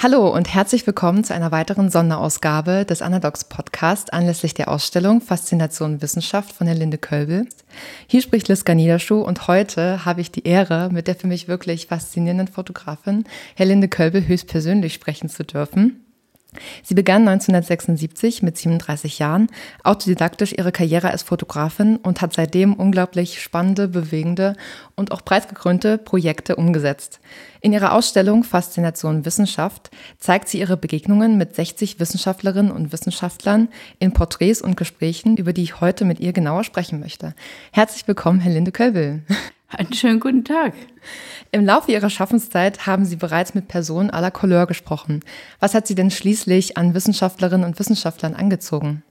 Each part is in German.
Hallo und herzlich willkommen zu einer weiteren Sonderausgabe des Anadox Podcast anlässlich der Ausstellung Faszination Wissenschaft von der Linde Kölbel. Hier spricht Liska Niederschuh und heute habe ich die Ehre, mit der für mich wirklich faszinierenden Fotografin Herr Linde Kölbel höchstpersönlich sprechen zu dürfen. Sie begann 1976 mit 37 Jahren autodidaktisch ihre Karriere als Fotografin und hat seitdem unglaublich spannende, bewegende und auch preisgekrönte Projekte umgesetzt. In ihrer Ausstellung Faszination Wissenschaft zeigt sie ihre Begegnungen mit 60 Wissenschaftlerinnen und Wissenschaftlern in Porträts und Gesprächen, über die ich heute mit ihr genauer sprechen möchte. Herzlich willkommen, Herr Linde Kölbel. Einen schönen guten Tag. Im Laufe Ihrer Schaffenszeit haben Sie bereits mit Personen aller Couleur gesprochen. Was hat Sie denn schließlich an Wissenschaftlerinnen und Wissenschaftlern angezogen?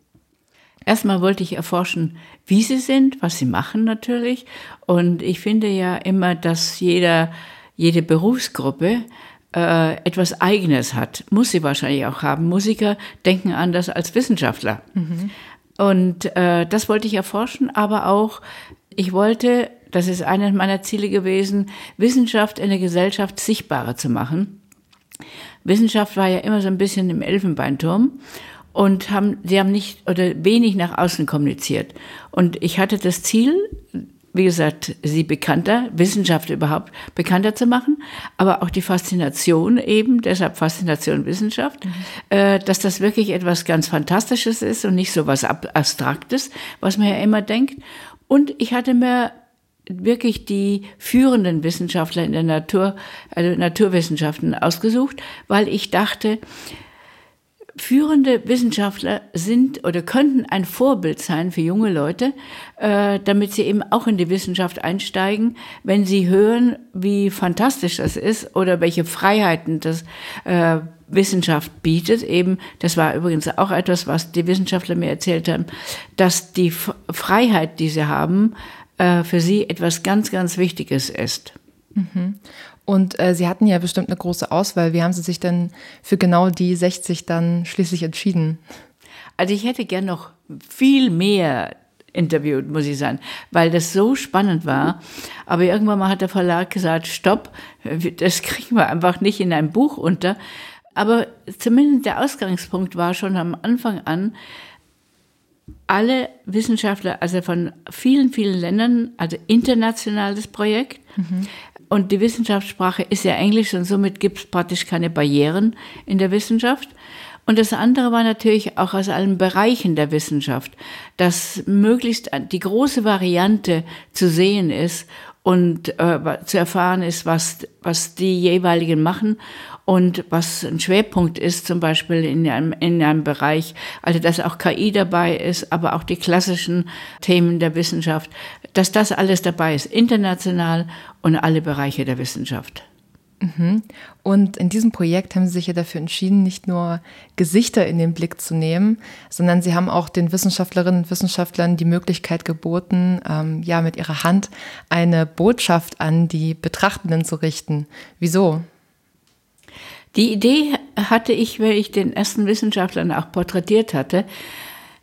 Erstmal wollte ich erforschen, wie sie sind, was sie machen natürlich. Und ich finde ja immer, dass jeder, jede Berufsgruppe äh, etwas Eigenes hat. Muss sie wahrscheinlich auch haben. Musiker denken anders als Wissenschaftler. Mhm. Und äh, das wollte ich erforschen, aber auch, ich wollte das ist eines meiner Ziele gewesen, Wissenschaft in der Gesellschaft sichtbarer zu machen. Wissenschaft war ja immer so ein bisschen im Elfenbeinturm und haben, sie haben nicht oder wenig nach außen kommuniziert. Und ich hatte das Ziel, wie gesagt, sie bekannter, Wissenschaft überhaupt bekannter zu machen, aber auch die Faszination eben, deshalb Faszination Wissenschaft, mhm. äh, dass das wirklich etwas ganz Fantastisches ist und nicht so was Abstraktes, was man ja immer denkt. Und ich hatte mir wirklich die führenden Wissenschaftler in der Natur, also Naturwissenschaften ausgesucht, weil ich dachte, führende Wissenschaftler sind oder könnten ein Vorbild sein für junge Leute, äh, damit sie eben auch in die Wissenschaft einsteigen, wenn sie hören, wie fantastisch das ist oder welche Freiheiten das äh, Wissenschaft bietet. Eben, das war übrigens auch etwas, was die Wissenschaftler mir erzählt haben, dass die Freiheit, die sie haben, äh, für Sie etwas ganz, ganz Wichtiges ist. Mhm. Und äh, Sie hatten ja bestimmt eine große Auswahl. Wie haben Sie sich denn für genau die 60 dann schließlich entschieden? Also ich hätte gern noch viel mehr interviewt, muss ich sagen, weil das so spannend war. Aber irgendwann mal hat der Verlag gesagt, stopp, das kriegen wir einfach nicht in ein Buch unter. Aber zumindest der Ausgangspunkt war schon am Anfang an, alle Wissenschaftler, also von vielen, vielen Ländern, also internationales Projekt. Mhm. Und die Wissenschaftssprache ist ja Englisch und somit gibt es praktisch keine Barrieren in der Wissenschaft. Und das andere war natürlich auch aus allen Bereichen der Wissenschaft, dass möglichst die große Variante zu sehen ist und äh, zu erfahren ist, was, was die jeweiligen machen und was ein Schwerpunkt ist, zum Beispiel in einem, in einem Bereich, also dass auch KI dabei ist, aber auch die klassischen Themen der Wissenschaft, dass das alles dabei ist, international und alle Bereiche der Wissenschaft. Mhm. Und in diesem Projekt haben Sie sich ja dafür entschieden, nicht nur Gesichter in den Blick zu nehmen, sondern Sie haben auch den Wissenschaftlerinnen und Wissenschaftlern die Möglichkeit geboten, ähm, ja, mit ihrer Hand eine Botschaft an die Betrachtenden zu richten. Wieso? Die Idee hatte ich, weil ich den ersten Wissenschaftlern auch porträtiert hatte.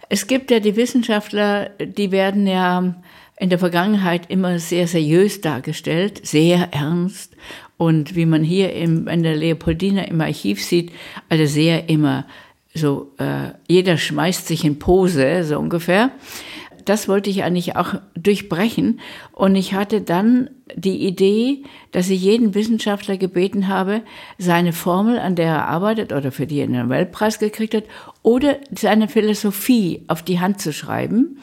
Es gibt ja die Wissenschaftler, die werden ja in der Vergangenheit immer sehr seriös dargestellt, sehr ernst. Und wie man hier im, in der Leopoldina im Archiv sieht, also sehr immer so, äh, jeder schmeißt sich in Pose, so ungefähr das wollte ich eigentlich auch durchbrechen. Und ich hatte dann die Idee, dass ich jeden Wissenschaftler gebeten habe, seine Formel, an der er arbeitet oder für die er einen Nobelpreis gekriegt hat, oder seine Philosophie auf die Hand zu schreiben.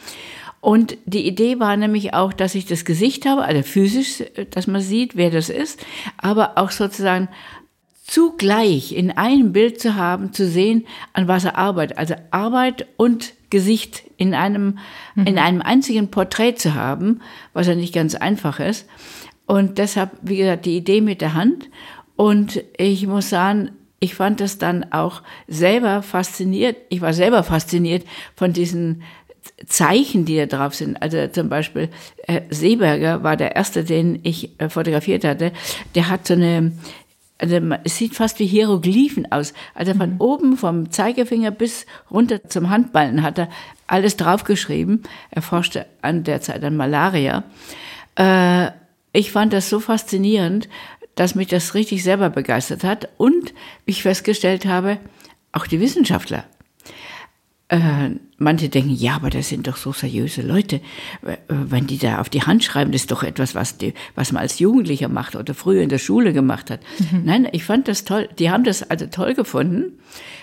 Und die Idee war nämlich auch, dass ich das Gesicht habe, also physisch, dass man sieht, wer das ist, aber auch sozusagen zugleich in einem Bild zu haben, zu sehen, an was er arbeitet. Also Arbeit und Gesicht in einem, mhm. in einem einzigen Porträt zu haben, was ja nicht ganz einfach ist. Und deshalb, wie gesagt, die Idee mit der Hand. Und ich muss sagen, ich fand das dann auch selber fasziniert. Ich war selber fasziniert von diesen Zeichen, die da drauf sind. Also zum Beispiel äh, Seeberger war der erste, den ich äh, fotografiert hatte. Der hat so eine also es sieht fast wie Hieroglyphen aus. Also von mhm. oben vom Zeigefinger bis runter zum Handballen hat er alles draufgeschrieben. Er forschte an der Zeit an Malaria. Äh, ich fand das so faszinierend, dass mich das richtig selber begeistert hat und ich festgestellt habe, auch die Wissenschaftler. Äh, manche denken, ja, aber das sind doch so seriöse Leute. Äh, wenn die da auf die Hand schreiben, das ist doch etwas, was, die, was man als Jugendlicher macht oder früher in der Schule gemacht hat. Mhm. Nein, ich fand das toll. Die haben das also toll gefunden,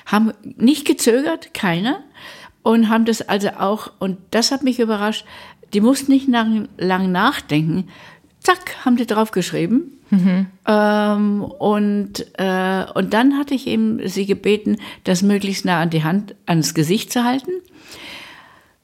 haben nicht gezögert, keiner, und haben das also auch, und das hat mich überrascht, die mussten nicht lang, lang nachdenken. Zack, haben die draufgeschrieben. Mhm. Ähm, und, äh, und dann hatte ich eben sie gebeten, das möglichst nah an die Hand, ans Gesicht zu halten.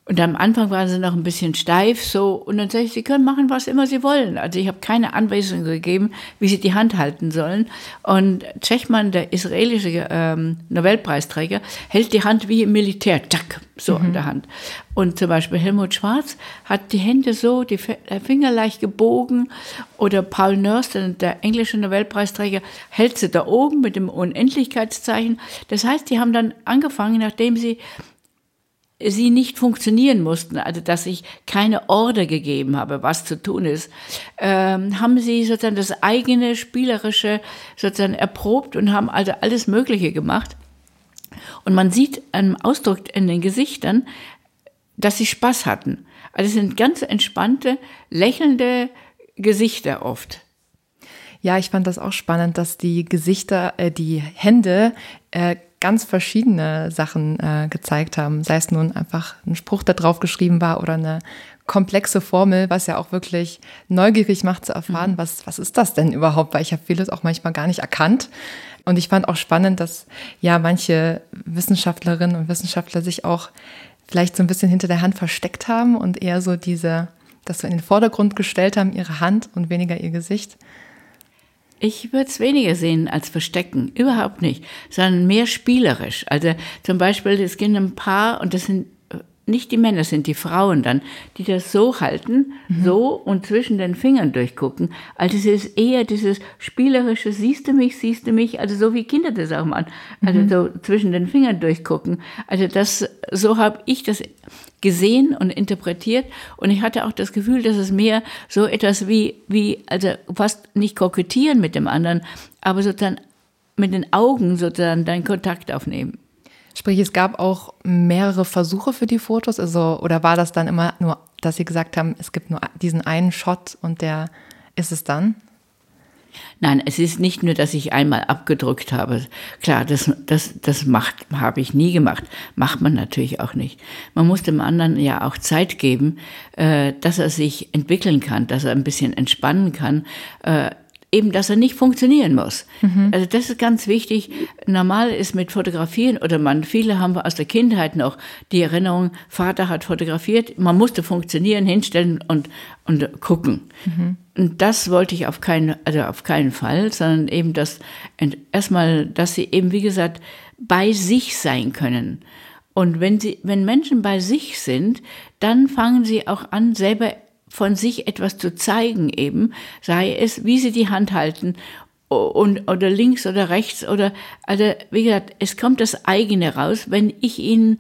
Und am Anfang waren sie noch ein bisschen steif, so. Und dann sage ich, sie können machen, was immer sie wollen. Also ich habe keine Anweisungen gegeben, wie sie die Hand halten sollen. Und Tschechmann, der israelische ähm, Nobelpreisträger, hält die Hand wie im Militär, tack, so mhm. an der Hand. Und zum Beispiel Helmut Schwarz hat die Hände so, die Finger leicht gebogen. Oder Paul Nurse, der englische Nobelpreisträger, hält sie da oben mit dem Unendlichkeitszeichen. Das heißt, die haben dann angefangen, nachdem sie sie nicht funktionieren mussten, also dass ich keine Order gegeben habe, was zu tun ist, ähm, haben sie sozusagen das eigene Spielerische sozusagen erprobt und haben also alles Mögliche gemacht. Und man sieht einem Ausdruck in den Gesichtern, dass sie Spaß hatten. Also es sind ganz entspannte, lächelnde Gesichter oft. Ja, ich fand das auch spannend, dass die Gesichter, äh, die Hände äh, ganz verschiedene Sachen äh, gezeigt haben. Sei es nun einfach ein Spruch, der drauf geschrieben war oder eine komplexe Formel, was ja auch wirklich neugierig macht zu erfahren, mhm. was, was ist das denn überhaupt? Weil ich habe vieles auch manchmal gar nicht erkannt. Und ich fand auch spannend, dass ja manche Wissenschaftlerinnen und Wissenschaftler sich auch vielleicht so ein bisschen hinter der Hand versteckt haben und eher so diese, das so in den Vordergrund gestellt haben, ihre Hand und weniger ihr Gesicht. Ich würde es weniger sehen als Verstecken, überhaupt nicht, sondern mehr spielerisch. Also zum Beispiel, es gibt ein Paar, und das sind nicht die Männer, sind die Frauen dann, die das so halten, mhm. so und zwischen den Fingern durchgucken. Also es ist eher dieses spielerische, siehst du mich, siehst du mich, also so wie Kinder das auch machen, also mhm. so zwischen den Fingern durchgucken. Also das, so habe ich das gesehen und interpretiert und ich hatte auch das Gefühl, dass es mehr so etwas wie, wie, also fast nicht kokettieren mit dem anderen, aber sozusagen mit den Augen sozusagen deinen Kontakt aufnehmen. Sprich, es gab auch mehrere Versuche für die Fotos, also oder war das dann immer nur, dass Sie gesagt haben, es gibt nur diesen einen Shot und der ist es dann? Nein, es ist nicht nur, dass ich einmal abgedrückt habe. Klar, das, das, das macht, habe ich nie gemacht. Macht man natürlich auch nicht. Man muss dem anderen ja auch Zeit geben, äh, dass er sich entwickeln kann, dass er ein bisschen entspannen kann. Äh, eben, dass er nicht funktionieren muss. Mhm. Also das ist ganz wichtig. Normal ist mit Fotografieren oder man, viele haben aus der Kindheit noch die Erinnerung, Vater hat fotografiert, man musste funktionieren, hinstellen und, und gucken. Mhm. Und das wollte ich auf keinen, also auf keinen Fall, sondern eben das, erstmal, dass sie eben, wie gesagt, bei sich sein können. Und wenn sie, wenn Menschen bei sich sind, dann fangen sie auch an, selber von sich etwas zu zeigen eben, sei es, wie sie die Hand halten und, oder links oder rechts oder, also wie gesagt, es kommt das eigene raus, wenn ich ihnen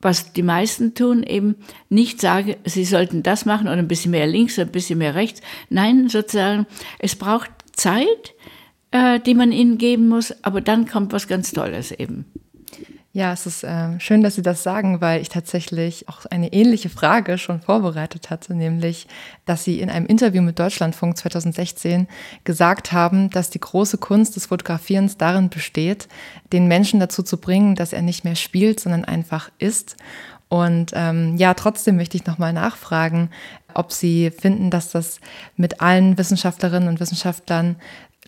was die meisten tun, eben nicht sage, sie sollten das machen oder ein bisschen mehr links oder ein bisschen mehr rechts. Nein, sozusagen, es braucht Zeit, äh, die man ihnen geben muss, aber dann kommt was ganz Tolles eben. Ja, es ist äh, schön, dass Sie das sagen, weil ich tatsächlich auch eine ähnliche Frage schon vorbereitet hatte, nämlich, dass Sie in einem Interview mit Deutschlandfunk 2016 gesagt haben, dass die große Kunst des Fotografierens darin besteht, den Menschen dazu zu bringen, dass er nicht mehr spielt, sondern einfach ist. Und ähm, ja, trotzdem möchte ich nochmal nachfragen, ob Sie finden, dass das mit allen Wissenschaftlerinnen und Wissenschaftlern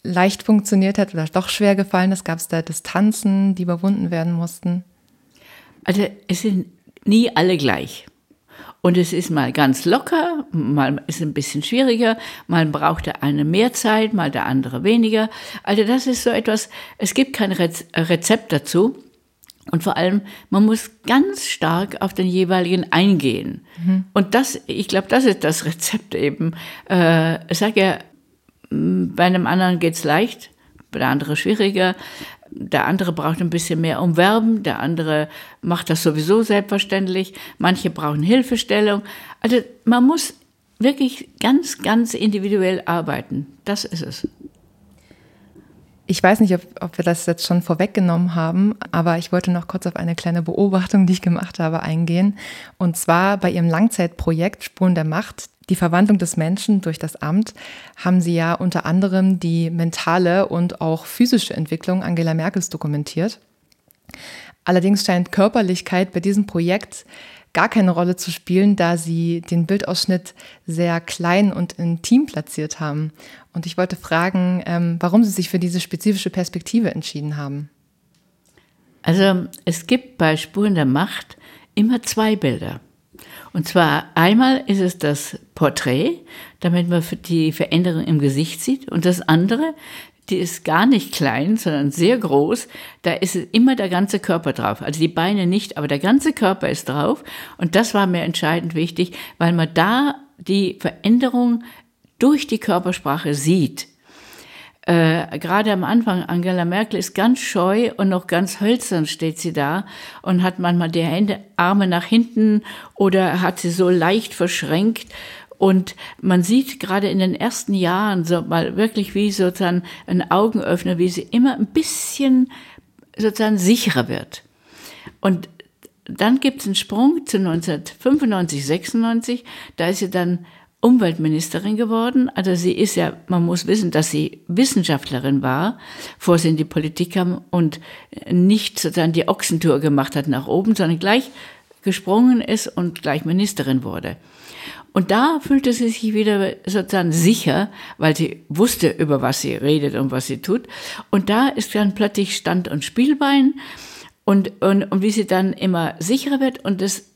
leicht funktioniert hat oder doch schwer gefallen ist? Gab es da Distanzen, die überwunden werden mussten? Also es sind nie alle gleich. Und es ist mal ganz locker, mal ist es ein bisschen schwieriger, mal braucht der eine mehr Zeit, mal der andere weniger. Also das ist so etwas, es gibt kein Rezept dazu. Und vor allem, man muss ganz stark auf den jeweiligen eingehen. Mhm. Und das, ich glaube, das ist das Rezept eben. Äh, ich sage ja, bei einem anderen geht's leicht, bei der andere schwieriger. Der andere braucht ein bisschen mehr Umwerben, der andere macht das sowieso selbstverständlich. Manche brauchen Hilfestellung. Also man muss wirklich ganz, ganz individuell arbeiten. Das ist es. Ich weiß nicht, ob, ob, wir das jetzt schon vorweggenommen haben, aber ich wollte noch kurz auf eine kleine Beobachtung, die ich gemacht habe, eingehen. Und zwar bei Ihrem Langzeitprojekt Spuren der Macht, die Verwandlung des Menschen durch das Amt, haben Sie ja unter anderem die mentale und auch physische Entwicklung Angela Merkels dokumentiert. Allerdings scheint Körperlichkeit bei diesem Projekt gar keine Rolle zu spielen, da sie den Bildausschnitt sehr klein und intim platziert haben. Und ich wollte fragen, ähm, warum Sie sich für diese spezifische Perspektive entschieden haben. Also es gibt bei Spuren der Macht immer zwei Bilder. Und zwar einmal ist es das Porträt, damit man die Veränderung im Gesicht sieht. Und das andere die ist gar nicht klein, sondern sehr groß. Da ist immer der ganze Körper drauf. Also die Beine nicht, aber der ganze Körper ist drauf. Und das war mir entscheidend wichtig, weil man da die Veränderung durch die Körpersprache sieht. Äh, gerade am Anfang, Angela Merkel ist ganz scheu und noch ganz hölzern steht sie da und hat manchmal die Hände, Arme nach hinten oder hat sie so leicht verschränkt und man sieht gerade in den ersten Jahren so mal wirklich wie sozusagen ein Augenöffner, wie sie immer ein bisschen sozusagen sicherer wird. Und dann gibt es einen Sprung zu 1995, 96, da ist sie dann Umweltministerin geworden. Also sie ist ja, man muss wissen, dass sie Wissenschaftlerin war, bevor sie in die Politik kam und nicht sozusagen die Ochsentour gemacht hat nach oben, sondern gleich gesprungen ist und gleich Ministerin wurde. Und da fühlte sie sich wieder sozusagen sicher, weil sie wusste, über was sie redet und was sie tut. Und da ist dann plötzlich Stand und Spielbein und, und, und wie sie dann immer sicherer wird. Und das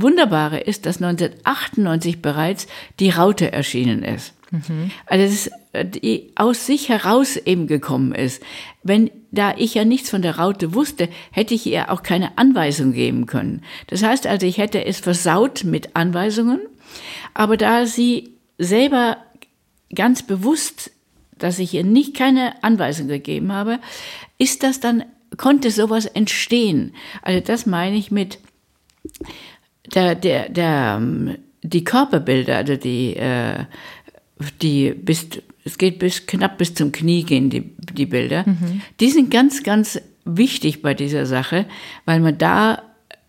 Wunderbare ist, dass 1998 bereits die Raute erschienen ist. Mhm. Also das, die aus sich heraus eben gekommen ist. Wenn da ich ja nichts von der Raute wusste, hätte ich ihr auch keine Anweisung geben können. Das heißt also, ich hätte es versaut mit Anweisungen aber da sie selber ganz bewusst, dass ich ihr nicht keine Anweisung gegeben habe, ist das dann, konnte sowas entstehen. Also das meine ich mit der, der, der, die Körperbilder, also die, äh, die bis, es geht bis knapp bis zum Knie gehen, die, die Bilder, mhm. die sind ganz, ganz wichtig bei dieser Sache, weil man da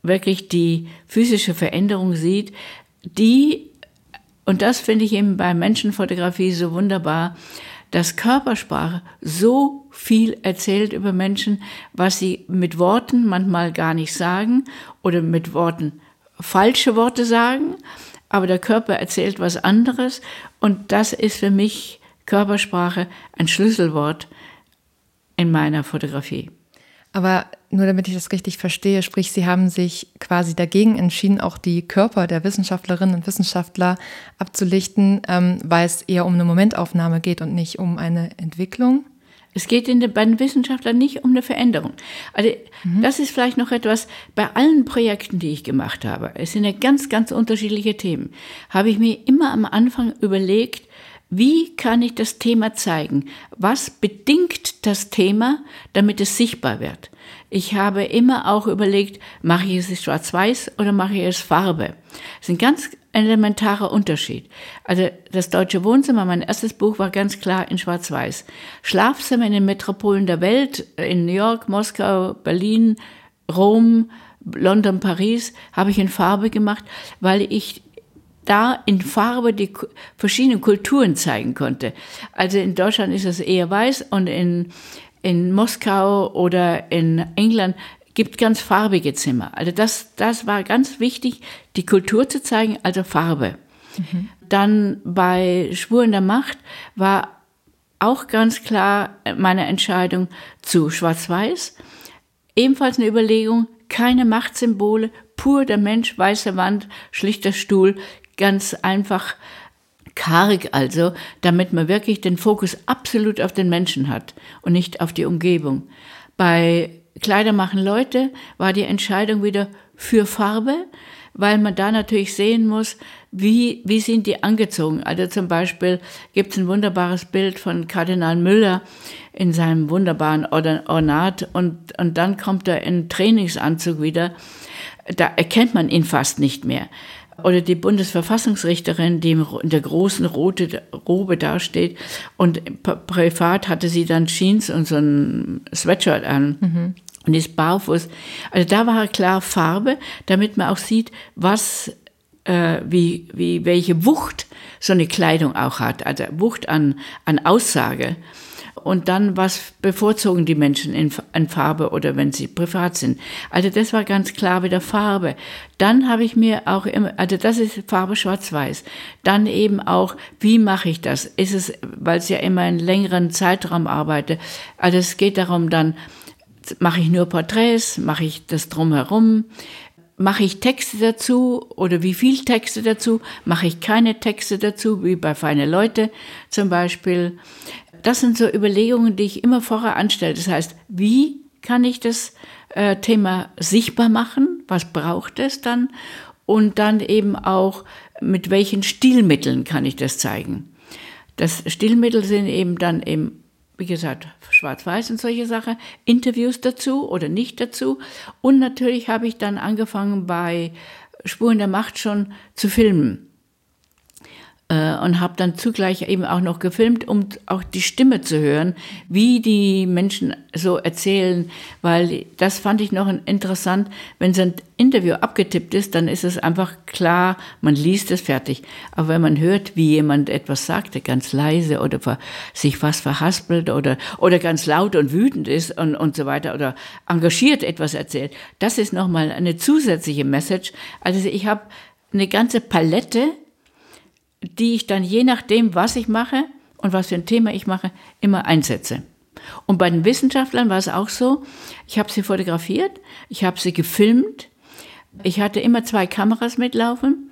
wirklich die physische Veränderung sieht, die, und das finde ich eben bei Menschenfotografie so wunderbar, dass Körpersprache so viel erzählt über Menschen, was sie mit Worten manchmal gar nicht sagen oder mit Worten falsche Worte sagen, aber der Körper erzählt was anderes und das ist für mich Körpersprache ein Schlüsselwort in meiner Fotografie. Aber nur damit ich das richtig verstehe, sprich, Sie haben sich quasi dagegen entschieden, auch die Körper der Wissenschaftlerinnen und Wissenschaftler abzulichten, ähm, weil es eher um eine Momentaufnahme geht und nicht um eine Entwicklung? Es geht in den, bei den Wissenschaftlern nicht um eine Veränderung. Also mhm. das ist vielleicht noch etwas, bei allen Projekten, die ich gemacht habe, es sind ja ganz, ganz unterschiedliche Themen, habe ich mir immer am Anfang überlegt, wie kann ich das Thema zeigen? Was bedingt das Thema, damit es sichtbar wird? Ich habe immer auch überlegt, mache ich es schwarz-weiß oder mache ich es Farbe? Das ist ein ganz elementarer Unterschied. Also das Deutsche Wohnzimmer, mein erstes Buch war ganz klar in schwarz-weiß. Schlafzimmer in den Metropolen der Welt, in New York, Moskau, Berlin, Rom, London, Paris, habe ich in Farbe gemacht, weil ich da in Farbe die verschiedenen Kulturen zeigen konnte. Also in Deutschland ist es eher weiß und in, in Moskau oder in England gibt ganz farbige Zimmer. Also das, das war ganz wichtig, die Kultur zu zeigen, also Farbe. Mhm. Dann bei Spuren der Macht war auch ganz klar meine Entscheidung zu Schwarz-Weiß. Ebenfalls eine Überlegung, keine Machtsymbole, pur der Mensch, weiße Wand, schlichter Stuhl, ganz einfach karg also, damit man wirklich den Fokus absolut auf den Menschen hat und nicht auf die Umgebung. Bei Kleider machen Leute war die Entscheidung wieder für Farbe, weil man da natürlich sehen muss, wie, wie sind die angezogen. Also zum Beispiel gibt es ein wunderbares Bild von Kardinal Müller in seinem wunderbaren Ornat und, und dann kommt er in Trainingsanzug wieder. Da erkennt man ihn fast nicht mehr. Oder die Bundesverfassungsrichterin, die in der großen rote Robe dasteht. Und privat hatte sie dann Jeans und so ein Sweatshirt an. Mhm. Und ist barfuß. Also da war klar Farbe, damit man auch sieht, was, äh, wie, wie, welche Wucht so eine Kleidung auch hat. Also Wucht an, an Aussage und dann, was bevorzugen die Menschen in, in, Farbe oder wenn sie privat sind. Also das war ganz klar wieder Farbe. Dann habe ich mir auch immer, also das ist Farbe schwarz-weiß. Dann eben auch, wie mache ich das? Ist es, weil ich ja immer einen längeren Zeitraum arbeite, also es geht darum dann, mache ich nur Porträts, mache ich das drumherum, mache ich Texte dazu oder wie viel Texte dazu, mache ich keine Texte dazu, wie bei Feine Leute zum Beispiel. Das sind so Überlegungen, die ich immer vorher anstelle. Das heißt, wie kann ich das äh, Thema sichtbar machen? Was braucht es dann? Und dann eben auch, mit welchen Stilmitteln kann ich das zeigen? Das Stilmittel sind eben dann eben, wie gesagt, schwarz-weiß und solche Sachen, Interviews dazu oder nicht dazu. Und natürlich habe ich dann angefangen bei Spuren der Macht schon zu filmen. Äh, und habe dann zugleich eben auch noch gefilmt, um auch die Stimme zu hören, wie die Menschen so erzählen, weil das fand ich noch interessant, wenn so ein Interview abgetippt ist, dann ist es einfach klar, man liest es fertig. Aber wenn man hört, wie jemand etwas sagte, ganz leise oder sich fast verhaspelt oder, oder ganz laut und wütend ist und, und so weiter oder engagiert etwas erzählt, das ist nochmal eine zusätzliche Message. Also ich habe eine ganze Palette die ich dann je nachdem, was ich mache und was für ein Thema ich mache, immer einsetze. Und bei den Wissenschaftlern war es auch so, ich habe sie fotografiert, ich habe sie gefilmt, ich hatte immer zwei Kameras mitlaufen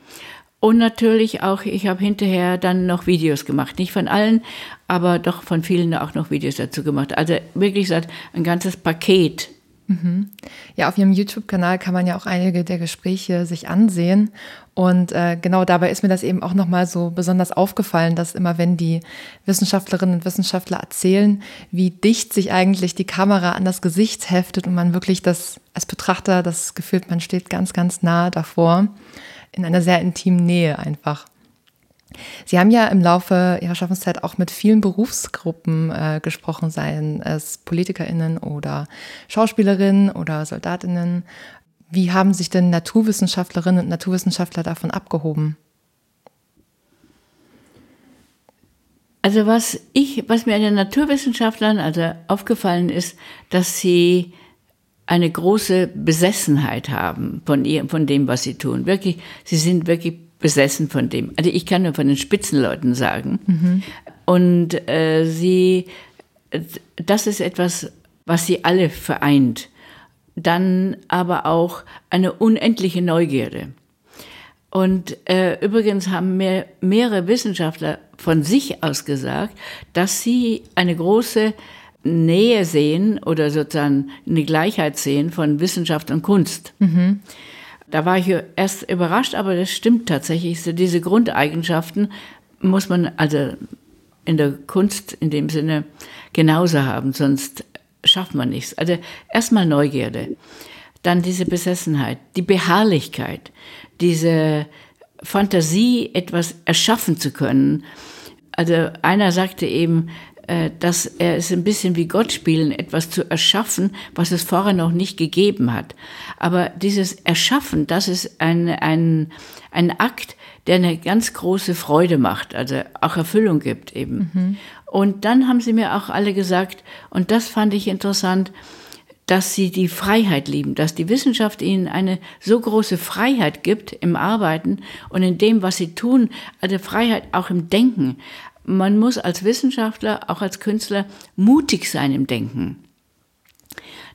und natürlich auch, ich habe hinterher dann noch Videos gemacht. Nicht von allen, aber doch von vielen auch noch Videos dazu gemacht. Also wirklich ein ganzes Paket Mhm. Ja, auf Ihrem YouTube-Kanal kann man ja auch einige der Gespräche sich ansehen. Und äh, genau dabei ist mir das eben auch nochmal so besonders aufgefallen, dass immer wenn die Wissenschaftlerinnen und Wissenschaftler erzählen, wie dicht sich eigentlich die Kamera an das Gesicht heftet und man wirklich das als Betrachter das Gefühl, man steht ganz, ganz nah davor, in einer sehr intimen Nähe einfach. Sie haben ja im Laufe Ihrer Schaffenszeit auch mit vielen Berufsgruppen äh, gesprochen, seien es PolitikerInnen oder Schauspielerinnen oder SoldatInnen. Wie haben sich denn Naturwissenschaftlerinnen und Naturwissenschaftler davon abgehoben? Also was ich, was mir an den Naturwissenschaftlern also aufgefallen ist, dass sie eine große Besessenheit haben von ihr, von dem, was sie tun. Wirklich, sie sind wirklich besessen von dem. Also ich kann nur von den Spitzenleuten sagen. Mhm. Und äh, sie, das ist etwas, was sie alle vereint. Dann aber auch eine unendliche Neugierde. Und äh, übrigens haben mehr, mehrere Wissenschaftler von sich aus gesagt, dass sie eine große Nähe sehen oder sozusagen eine Gleichheit sehen von Wissenschaft und Kunst. Mhm. Da war ich erst überrascht, aber das stimmt tatsächlich. So diese Grundeigenschaften muss man also in der Kunst in dem Sinne genauso haben, sonst schafft man nichts. Also erstmal Neugierde, dann diese Besessenheit, die Beharrlichkeit, diese Fantasie, etwas erschaffen zu können. Also einer sagte eben, äh, dass er es ein bisschen wie Gott spielen, etwas zu erschaffen, was es vorher noch nicht gegeben hat. Aber dieses Erschaffen, das ist ein, ein, ein Akt, der eine ganz große Freude macht, also auch Erfüllung gibt eben. Mhm. Und dann haben sie mir auch alle gesagt, und das fand ich interessant, dass sie die Freiheit lieben, dass die Wissenschaft ihnen eine so große Freiheit gibt im Arbeiten und in dem, was sie tun, also Freiheit auch im Denken man muss als Wissenschaftler, auch als Künstler mutig sein im Denken.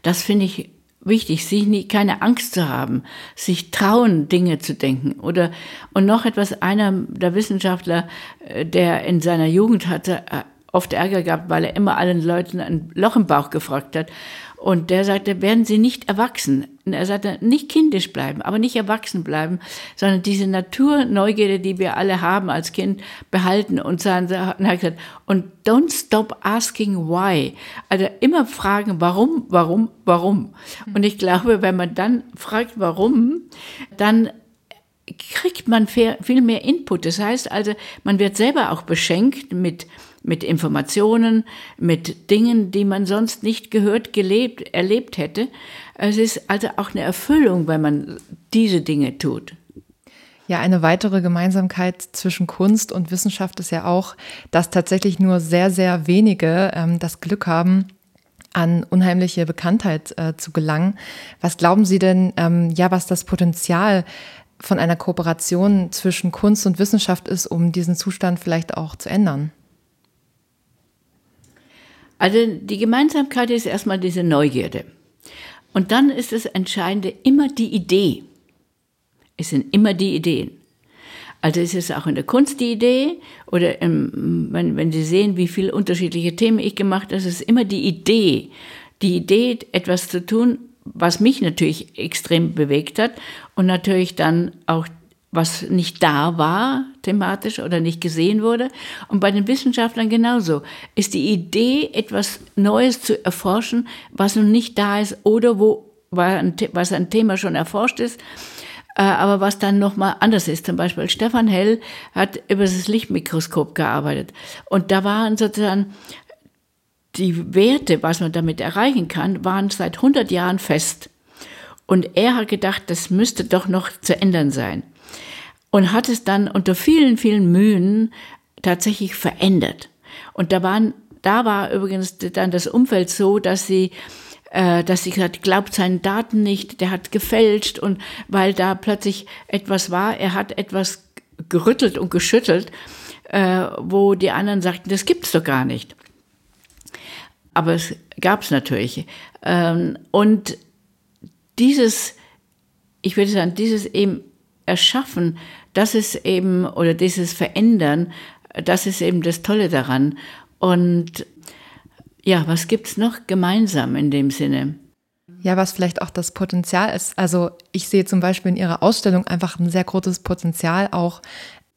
Das finde ich wichtig, sich nie, keine Angst zu haben, sich trauen, Dinge zu denken. Oder, und noch etwas, einer der Wissenschaftler, äh, der in seiner Jugend hatte, äh, oft Ärger gehabt, weil er immer allen Leuten ein Loch im Bauch gefragt hat. Und der sagte, werden Sie nicht erwachsen. Und er sagte, nicht kindisch bleiben, aber nicht erwachsen bleiben, sondern diese Naturneugierde, die wir alle haben als Kind, behalten und sagen, und er hat gesagt, und don't stop asking why. Also immer fragen, warum, warum, warum. Und ich glaube, wenn man dann fragt, warum, dann kriegt man viel mehr Input. Das heißt also, man wird selber auch beschenkt mit, mit Informationen, mit Dingen, die man sonst nicht gehört, gelebt, erlebt hätte. Es ist also auch eine Erfüllung, wenn man diese Dinge tut. Ja, eine weitere Gemeinsamkeit zwischen Kunst und Wissenschaft ist ja auch, dass tatsächlich nur sehr, sehr wenige ähm, das Glück haben, an unheimliche Bekanntheit äh, zu gelangen. Was glauben Sie denn, ähm, ja, was das Potenzial von einer Kooperation zwischen Kunst und Wissenschaft ist, um diesen Zustand vielleicht auch zu ändern? Also die Gemeinsamkeit ist erstmal diese Neugierde. Und dann ist das Entscheidende immer die Idee. Es sind immer die Ideen. Also es ist auch in der Kunst die Idee oder im, wenn, wenn Sie sehen, wie viele unterschiedliche Themen ich gemacht habe, es ist immer die Idee. Die Idee, etwas zu tun, was mich natürlich extrem bewegt hat und natürlich dann auch was nicht da war thematisch oder nicht gesehen wurde. Und bei den Wissenschaftlern genauso. Ist die Idee, etwas Neues zu erforschen, was nun nicht da ist oder wo was ein Thema schon erforscht ist, äh, aber was dann nochmal anders ist. Zum Beispiel Stefan Hell hat über das Lichtmikroskop gearbeitet. Und da waren sozusagen die Werte, was man damit erreichen kann, waren seit 100 Jahren fest. Und er hat gedacht, das müsste doch noch zu ändern sein. Und hat es dann unter vielen, vielen Mühen tatsächlich verändert. Und da waren, da war übrigens dann das Umfeld so, dass sie äh, dass sie gesagt glaubt seinen Daten nicht, der hat gefälscht und weil da plötzlich etwas war, er hat etwas gerüttelt und geschüttelt, äh, wo die anderen sagten, das gibt's doch gar nicht. Aber es gab es natürlich. Ähm, und dieses, ich würde sagen, dieses eben Erschaffen, das ist eben, oder dieses Verändern, das ist eben das Tolle daran. Und ja, was gibt's noch gemeinsam in dem Sinne? Ja, was vielleicht auch das Potenzial ist. Also ich sehe zum Beispiel in Ihrer Ausstellung einfach ein sehr großes Potenzial auch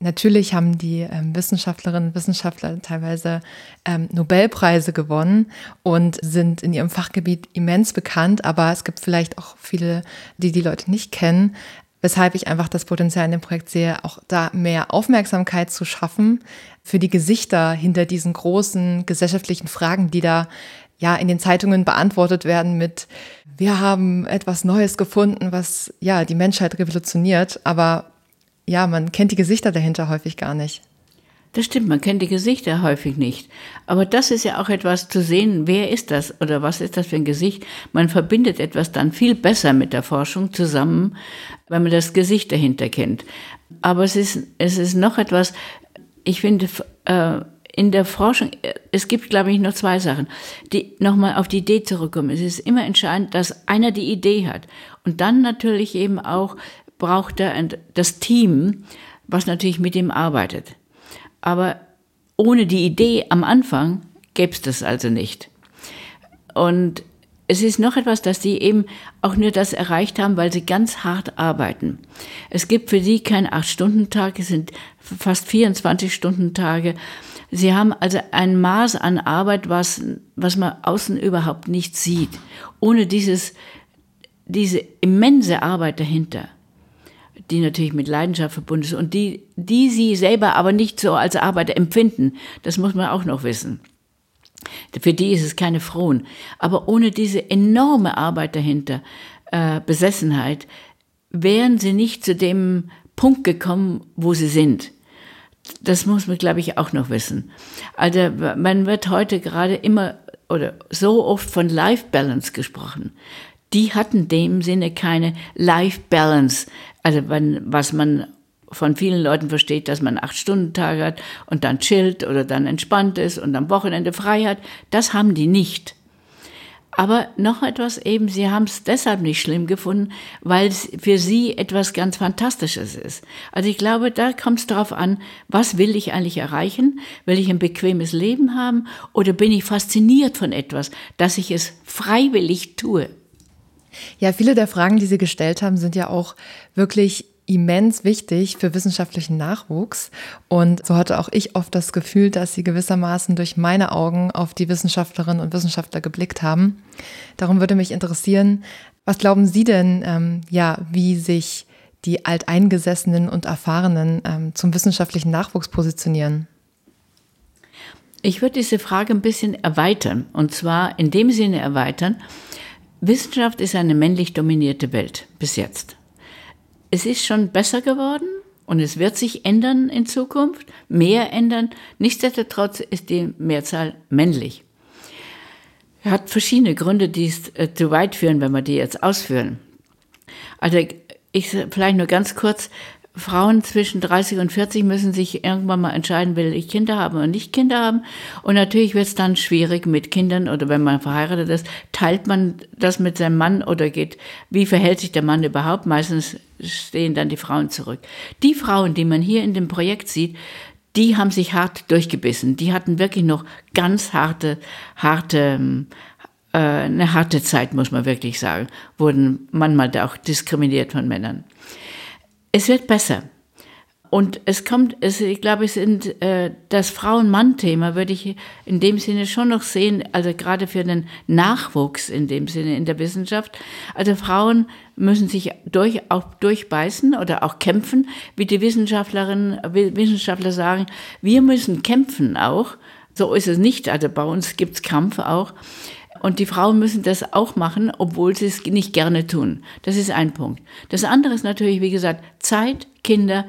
Natürlich haben die ähm, Wissenschaftlerinnen und Wissenschaftler teilweise ähm, Nobelpreise gewonnen und sind in ihrem Fachgebiet immens bekannt, aber es gibt vielleicht auch viele, die die Leute nicht kennen, weshalb ich einfach das Potenzial in dem Projekt sehe, auch da mehr Aufmerksamkeit zu schaffen für die Gesichter hinter diesen großen gesellschaftlichen Fragen, die da ja in den Zeitungen beantwortet werden mit wir haben etwas Neues gefunden, was ja die Menschheit revolutioniert, aber ja, man kennt die Gesichter dahinter häufig gar nicht. Das stimmt, man kennt die Gesichter häufig nicht. Aber das ist ja auch etwas zu sehen, wer ist das oder was ist das für ein Gesicht. Man verbindet etwas dann viel besser mit der Forschung zusammen, wenn man das Gesicht dahinter kennt. Aber es ist, es ist noch etwas, ich finde, äh, in der Forschung, es gibt, glaube ich, noch zwei Sachen, die nochmal auf die Idee zurückkommen. Es ist immer entscheidend, dass einer die Idee hat. Und dann natürlich eben auch braucht er das Team, was natürlich mit ihm arbeitet. Aber ohne die Idee am Anfang gäbe es das also nicht. Und es ist noch etwas, dass sie eben auch nur das erreicht haben, weil sie ganz hart arbeiten. Es gibt für sie keinen Acht-Stunden-Tag, es sind fast 24-Stunden-Tage. Sie haben also ein Maß an Arbeit, was, was man außen überhaupt nicht sieht. Ohne dieses, diese immense Arbeit dahinter die natürlich mit Leidenschaft verbunden ist und die, die sie selber aber nicht so als Arbeit empfinden. Das muss man auch noch wissen. Für die ist es keine Frohen. Aber ohne diese enorme Arbeit dahinter, äh, Besessenheit, wären sie nicht zu dem Punkt gekommen, wo sie sind. Das muss man, glaube ich, auch noch wissen. Also man wird heute gerade immer oder so oft von Life Balance gesprochen die hatten in dem Sinne keine Life Balance. Also wenn, was man von vielen Leuten versteht, dass man acht Stunden Tag hat und dann chillt oder dann entspannt ist und am Wochenende frei hat. Das haben die nicht. Aber noch etwas eben, sie haben es deshalb nicht schlimm gefunden, weil es für sie etwas ganz Fantastisches ist. Also ich glaube, da kommt es darauf an, was will ich eigentlich erreichen? Will ich ein bequemes Leben haben oder bin ich fasziniert von etwas, dass ich es freiwillig tue? Ja, viele der Fragen, die Sie gestellt haben, sind ja auch wirklich immens wichtig für wissenschaftlichen Nachwuchs. Und so hatte auch ich oft das Gefühl, dass sie gewissermaßen durch meine Augen auf die Wissenschaftlerinnen und Wissenschaftler geblickt haben. Darum würde mich interessieren, was glauben Sie denn, ähm, ja, wie sich die Alteingesessenen und Erfahrenen ähm, zum wissenschaftlichen Nachwuchs positionieren? Ich würde diese Frage ein bisschen erweitern. Und zwar in dem Sinne erweitern, Wissenschaft ist eine männlich dominierte Welt bis jetzt. Es ist schon besser geworden und es wird sich ändern in Zukunft, mehr ändern. Nichtsdestotrotz ist die Mehrzahl männlich. Hat verschiedene Gründe, die es äh, zu weit führen, wenn wir die jetzt ausführen. Also ich vielleicht nur ganz kurz, Frauen zwischen 30 und 40 müssen sich irgendwann mal entscheiden, will ich Kinder haben oder nicht Kinder haben. Und natürlich wird es dann schwierig mit Kindern oder wenn man verheiratet ist, teilt man das mit seinem Mann oder geht, wie verhält sich der Mann überhaupt? Meistens stehen dann die Frauen zurück. Die Frauen, die man hier in dem Projekt sieht, die haben sich hart durchgebissen. Die hatten wirklich noch ganz harte, harte, äh, eine harte Zeit, muss man wirklich sagen. Wurden manchmal auch diskriminiert von Männern. Es wird besser. Und es kommt, es, ich glaube, es sind, äh, das Frauen-Mann-Thema würde ich in dem Sinne schon noch sehen, also gerade für den Nachwuchs in dem Sinne in der Wissenschaft. Also Frauen müssen sich durch, auch durchbeißen oder auch kämpfen, wie die Wissenschaftlerinnen, Wissenschaftler sagen, wir müssen kämpfen auch. So ist es nicht, also bei uns gibt es Kampf auch. Und die Frauen müssen das auch machen, obwohl sie es nicht gerne tun. Das ist ein Punkt. Das andere ist natürlich, wie gesagt, Zeit, Kinder,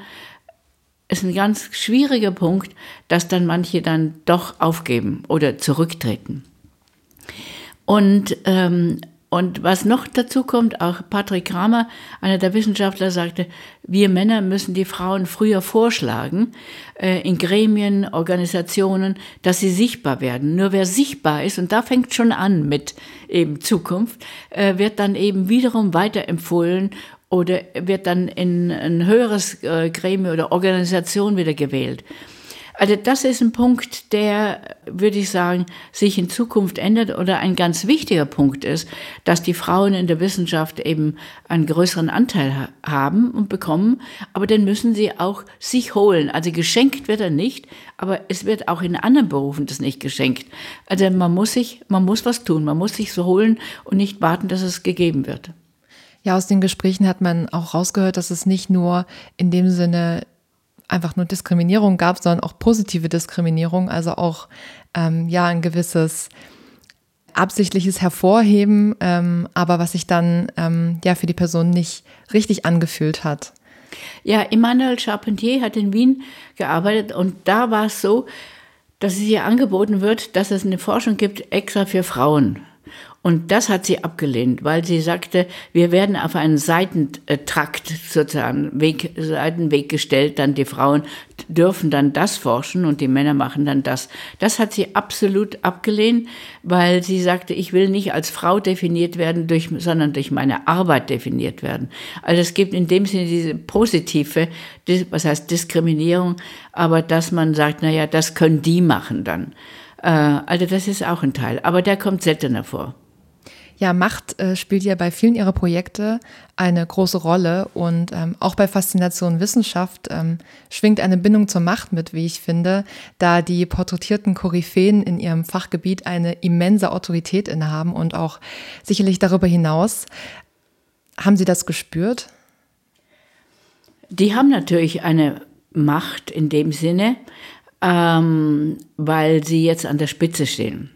ist ein ganz schwieriger Punkt, dass dann manche dann doch aufgeben oder zurücktreten. Und ähm, und was noch dazu kommt, auch Patrick Kramer, einer der Wissenschaftler, sagte, wir Männer müssen die Frauen früher vorschlagen, äh, in Gremien, Organisationen, dass sie sichtbar werden. Nur wer sichtbar ist, und da fängt schon an mit eben Zukunft, äh, wird dann eben wiederum weiterempfohlen oder wird dann in ein höheres äh, Gremium oder Organisation wieder gewählt. Also das ist ein Punkt, der, würde ich sagen, sich in Zukunft ändert oder ein ganz wichtiger Punkt ist, dass die Frauen in der Wissenschaft eben einen größeren Anteil haben und bekommen, aber den müssen sie auch sich holen. Also geschenkt wird er nicht, aber es wird auch in anderen Berufen das nicht geschenkt. Also man muss sich, man muss was tun, man muss sich so holen und nicht warten, dass es gegeben wird. Ja, aus den Gesprächen hat man auch rausgehört, dass es nicht nur in dem Sinne einfach nur Diskriminierung gab, sondern auch positive Diskriminierung, also auch ähm, ja ein gewisses absichtliches Hervorheben, ähm, aber was sich dann ähm, ja für die Person nicht richtig angefühlt hat. Ja, Emmanuel Charpentier hat in Wien gearbeitet und da war es so, dass es hier angeboten wird, dass es eine Forschung gibt extra für Frauen. Und das hat sie abgelehnt, weil sie sagte, wir werden auf einen Seitentrakt, sozusagen Weg, Seitenweg gestellt, dann die Frauen dürfen dann das forschen und die Männer machen dann das. Das hat sie absolut abgelehnt, weil sie sagte, ich will nicht als Frau definiert werden, durch, sondern durch meine Arbeit definiert werden. Also es gibt in dem Sinne diese positive, was heißt Diskriminierung, aber dass man sagt, na ja, das können die machen dann. Äh, also das ist auch ein Teil, aber der kommt seltener vor. Ja, Macht äh, spielt ja bei vielen ihrer Projekte eine große Rolle und ähm, auch bei Faszination Wissenschaft ähm, schwingt eine Bindung zur Macht mit, wie ich finde, da die porträtierten Koryphäen in ihrem Fachgebiet eine immense Autorität innehaben und auch sicherlich darüber hinaus. Haben Sie das gespürt? Die haben natürlich eine Macht in dem Sinne, ähm, weil sie jetzt an der Spitze stehen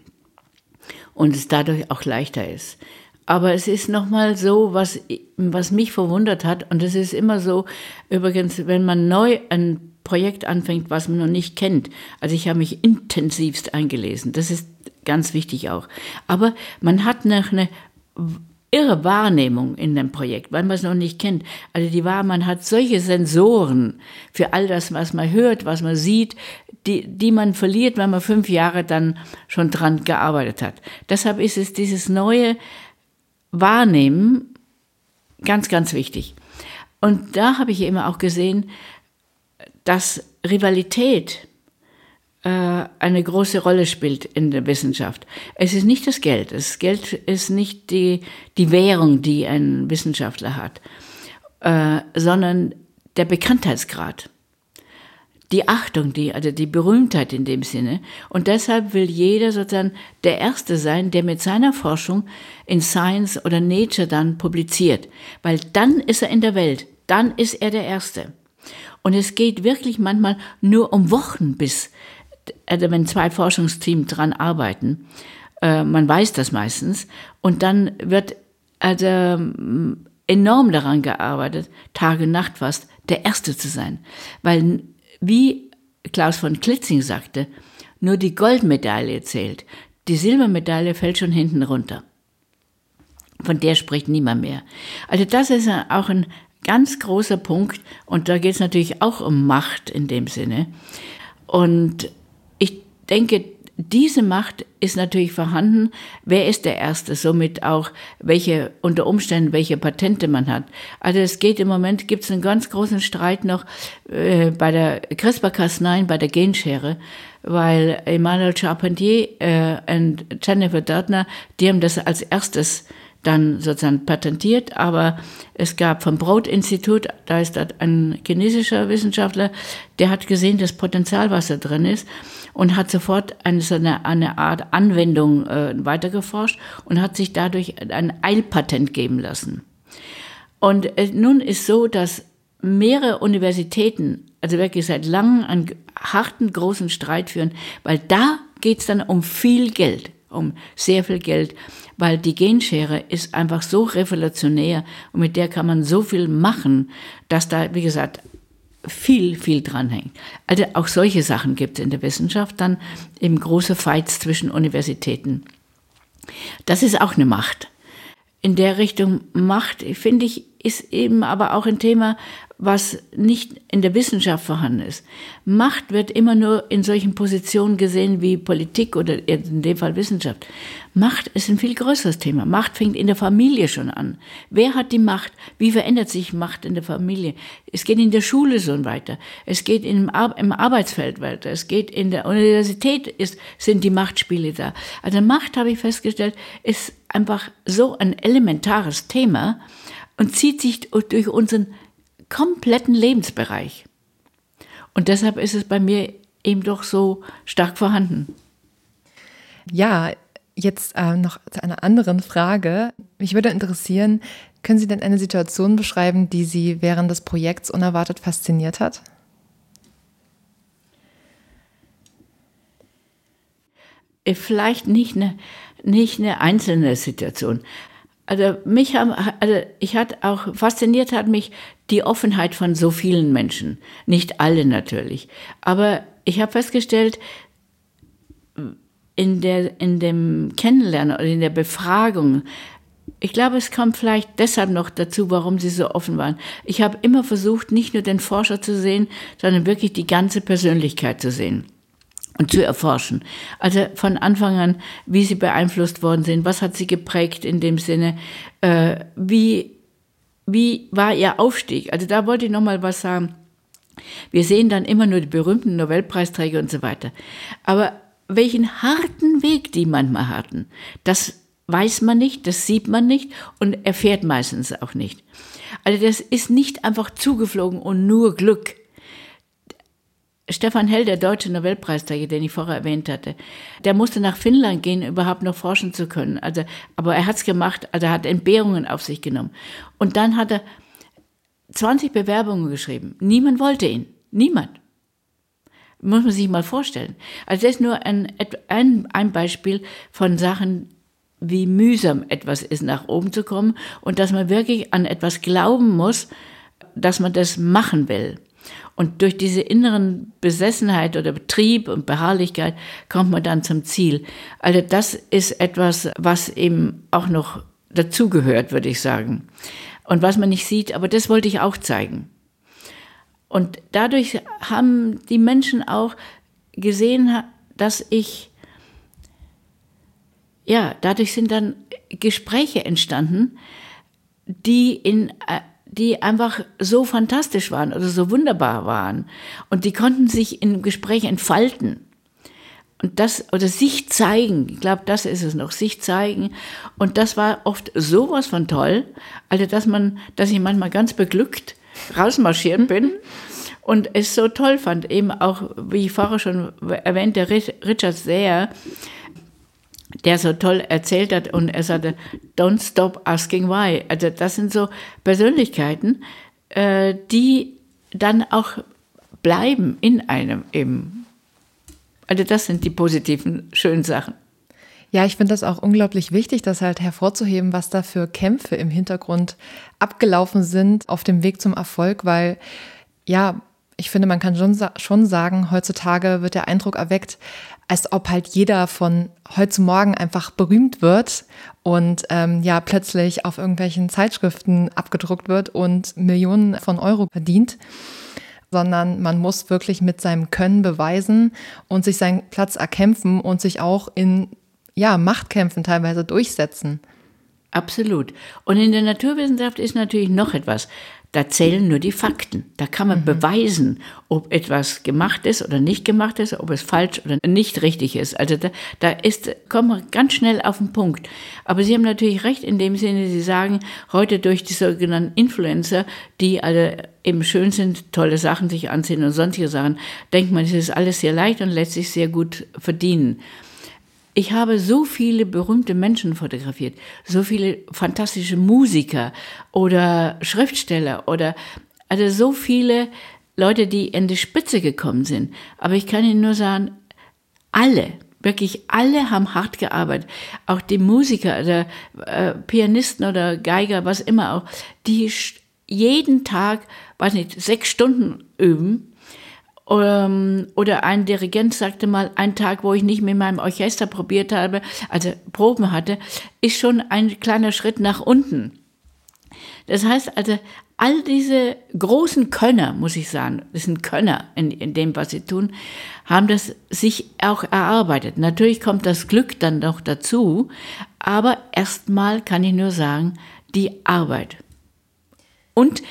und es dadurch auch leichter ist. Aber es ist nochmal so, was, was mich verwundert hat, und es ist immer so, übrigens, wenn man neu ein Projekt anfängt, was man noch nicht kennt. Also ich habe mich intensivst eingelesen. Das ist ganz wichtig auch. Aber man hat noch eine irre Wahrnehmung in dem Projekt, weil man es noch nicht kennt. Also die war, man hat solche Sensoren für all das, was man hört, was man sieht, die, die man verliert, wenn man fünf Jahre dann schon dran gearbeitet hat. Deshalb ist es dieses neue Wahrnehmen ganz, ganz wichtig. Und da habe ich immer auch gesehen, dass Rivalität eine große Rolle spielt in der Wissenschaft. Es ist nicht das Geld. Das Geld ist nicht die, die Währung, die ein Wissenschaftler hat, äh, sondern der Bekanntheitsgrad. Die Achtung, die, also die Berühmtheit in dem Sinne. Und deshalb will jeder sozusagen der Erste sein, der mit seiner Forschung in Science oder Nature dann publiziert. Weil dann ist er in der Welt. dann ist er der Erste. Und es geht wirklich manchmal nur um Wochen, bis, also wenn zwei Forschungsteams dran arbeiten, äh, man weiß das meistens, und dann wird also mm, enorm daran gearbeitet, Tag und Nacht fast, der Erste zu sein. Weil, wie Klaus von Klitzing sagte, nur die Goldmedaille zählt. Die Silbermedaille fällt schon hinten runter. Von der spricht niemand mehr. Also das ist auch ein ganz großer Punkt und da geht es natürlich auch um Macht in dem Sinne. Und denke, diese Macht ist natürlich vorhanden. Wer ist der Erste? Somit auch, welche, unter Umständen, welche Patente man hat. Also es geht im Moment, gibt es einen ganz großen Streit noch äh, bei der CRISPR-Cas9, bei der Genschere, weil Emmanuel Charpentier äh, und Jennifer Doudna, die haben das als erstes dann sozusagen patentiert, aber es gab vom Broad-Institut, da ist ein chinesischer Wissenschaftler, der hat gesehen, dass Potenzial, was da drin ist und hat sofort eine, so eine, eine Art Anwendung äh, weitergeforscht und hat sich dadurch ein Eilpatent geben lassen. Und äh, nun ist so, dass mehrere Universitäten, also wirklich seit langem einen harten, großen Streit führen, weil da geht es dann um viel Geld, um sehr viel Geld weil die Genschere ist einfach so revolutionär und mit der kann man so viel machen, dass da, wie gesagt, viel, viel dranhängt. Also auch solche Sachen gibt es in der Wissenschaft, dann eben große Fights zwischen Universitäten. Das ist auch eine Macht. In der Richtung Macht, finde ich, ist eben aber auch ein Thema, was nicht in der Wissenschaft vorhanden ist. Macht wird immer nur in solchen Positionen gesehen wie Politik oder in dem Fall Wissenschaft. Macht ist ein viel größeres Thema. Macht fängt in der Familie schon an. Wer hat die Macht? Wie verändert sich Macht in der Familie? Es geht in der Schule so weiter. Es geht im, im Arbeitsfeld weiter. Es geht in der Universität ist, sind die Machtspiele da. Also Macht, habe ich festgestellt, ist einfach so ein elementares Thema und zieht sich durch unseren kompletten Lebensbereich. Und deshalb ist es bei mir eben doch so stark vorhanden. Ja, jetzt äh, noch zu einer anderen Frage. Mich würde interessieren, können Sie denn eine Situation beschreiben, die Sie während des Projekts unerwartet fasziniert hat? Vielleicht nicht eine, nicht eine einzelne Situation. Also mich haben, also ich hatte auch fasziniert hat mich die Offenheit von so vielen Menschen. Nicht alle natürlich. Aber ich habe festgestellt, in, der, in dem Kennenlernen oder in der Befragung, ich glaube, es kommt vielleicht deshalb noch dazu, warum sie so offen waren. Ich habe immer versucht, nicht nur den Forscher zu sehen, sondern wirklich die ganze Persönlichkeit zu sehen und zu erforschen. Also von Anfang an, wie sie beeinflusst worden sind, was hat sie geprägt in dem Sinne, äh, wie wie war ihr Aufstieg? Also da wollte ich noch mal was sagen. Wir sehen dann immer nur die berühmten Nobelpreisträger und so weiter. Aber welchen harten Weg die manchmal hatten, das weiß man nicht, das sieht man nicht und erfährt meistens auch nicht. Also das ist nicht einfach zugeflogen und nur Glück. Stefan Hell, der deutsche Nobelpreisträger, den ich vorher erwähnt hatte, der musste nach Finnland gehen, überhaupt noch forschen zu können. Also, aber er hat es gemacht, also er hat Entbehrungen auf sich genommen. Und dann hat er 20 Bewerbungen geschrieben. Niemand wollte ihn. Niemand. Muss man sich mal vorstellen. Also das ist nur ein, ein, ein Beispiel von Sachen, wie mühsam etwas ist, nach oben zu kommen und dass man wirklich an etwas glauben muss, dass man das machen will. Und durch diese inneren Besessenheit oder Betrieb und Beharrlichkeit kommt man dann zum Ziel. Also das ist etwas, was eben auch noch dazugehört, würde ich sagen. Und was man nicht sieht, aber das wollte ich auch zeigen. Und dadurch haben die Menschen auch gesehen, dass ich, ja, dadurch sind dann Gespräche entstanden, die in die einfach so fantastisch waren oder so wunderbar waren. Und die konnten sich im Gespräch entfalten. Und das, oder sich zeigen, ich glaube, das ist es noch, sich zeigen. Und das war oft sowas von toll, also dass man, dass ich manchmal ganz beglückt rausmarschiert bin und es so toll fand, eben auch, wie ich vorher schon erwähnte, Richard Sayer, der so toll erzählt hat und er sagte, don't stop asking why. Also das sind so Persönlichkeiten, äh, die dann auch bleiben in einem eben. Also das sind die positiven, schönen Sachen. Ja, ich finde das auch unglaublich wichtig, das halt hervorzuheben, was da für Kämpfe im Hintergrund abgelaufen sind auf dem Weg zum Erfolg, weil ja, ich finde, man kann schon, schon sagen, heutzutage wird der Eindruck erweckt, als ob halt jeder von heute zu morgen einfach berühmt wird und ähm, ja plötzlich auf irgendwelchen Zeitschriften abgedruckt wird und Millionen von Euro verdient sondern man muss wirklich mit seinem Können beweisen und sich seinen Platz erkämpfen und sich auch in ja, Machtkämpfen teilweise durchsetzen. Absolut. Und in der Naturwissenschaft ist natürlich noch etwas. Da zählen nur die Fakten. Da kann man mhm. beweisen, ob etwas gemacht ist oder nicht gemacht ist, ob es falsch oder nicht richtig ist. Also da, da ist, kommen wir ganz schnell auf den Punkt. Aber Sie haben natürlich recht in dem Sinne, Sie sagen, heute durch die sogenannten Influencer, die alle eben schön sind, tolle Sachen sich ansehen und sonstige Sachen, denkt man, es ist alles sehr leicht und lässt sich sehr gut verdienen. Ich habe so viele berühmte Menschen fotografiert, so viele fantastische Musiker oder Schriftsteller oder also so viele Leute, die in die Spitze gekommen sind. Aber ich kann Ihnen nur sagen, alle, wirklich alle haben hart gearbeitet. Auch die Musiker oder äh, Pianisten oder Geiger, was immer auch, die jeden Tag, weiß nicht, sechs Stunden üben oder ein Dirigent sagte mal, ein Tag, wo ich nicht mit meinem Orchester probiert habe, also Proben hatte, ist schon ein kleiner Schritt nach unten. Das heißt also, all diese großen Könner, muss ich sagen, das sind Könner in, in dem, was sie tun, haben das sich auch erarbeitet. Natürlich kommt das Glück dann noch dazu, aber erstmal kann ich nur sagen, die Arbeit. Und,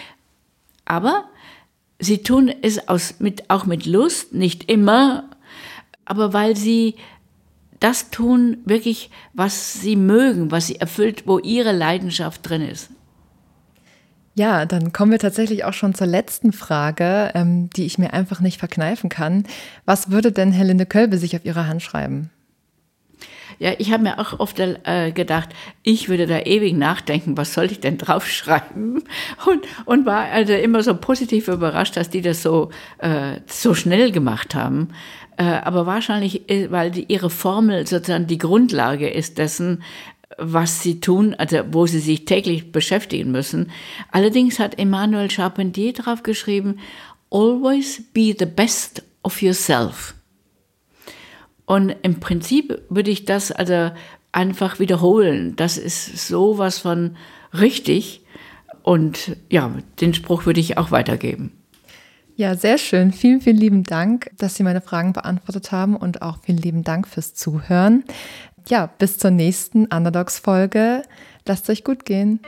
aber Sie tun es aus, mit, auch mit Lust, nicht immer, aber weil sie das tun, wirklich, was sie mögen, was sie erfüllt, wo ihre Leidenschaft drin ist. Ja, dann kommen wir tatsächlich auch schon zur letzten Frage, ähm, die ich mir einfach nicht verkneifen kann. Was würde denn Helene Kölbe sich auf ihre Hand schreiben? Ja, ich habe mir auch oft äh, gedacht, ich würde da ewig nachdenken, was soll ich denn draufschreiben? Und, und war also immer so positiv überrascht, dass die das so, äh, so schnell gemacht haben. Äh, aber wahrscheinlich, äh, weil die, ihre Formel sozusagen die Grundlage ist dessen, was sie tun, also wo sie sich täglich beschäftigen müssen. Allerdings hat Emmanuel Charpentier drauf geschrieben, always be the best of yourself. Und im Prinzip würde ich das also einfach wiederholen. Das ist sowas von richtig. Und ja, den Spruch würde ich auch weitergeben. Ja, sehr schön. Vielen, vielen lieben Dank, dass Sie meine Fragen beantwortet haben und auch vielen lieben Dank fürs Zuhören. Ja, bis zur nächsten Underdogs-Folge. Lasst euch gut gehen.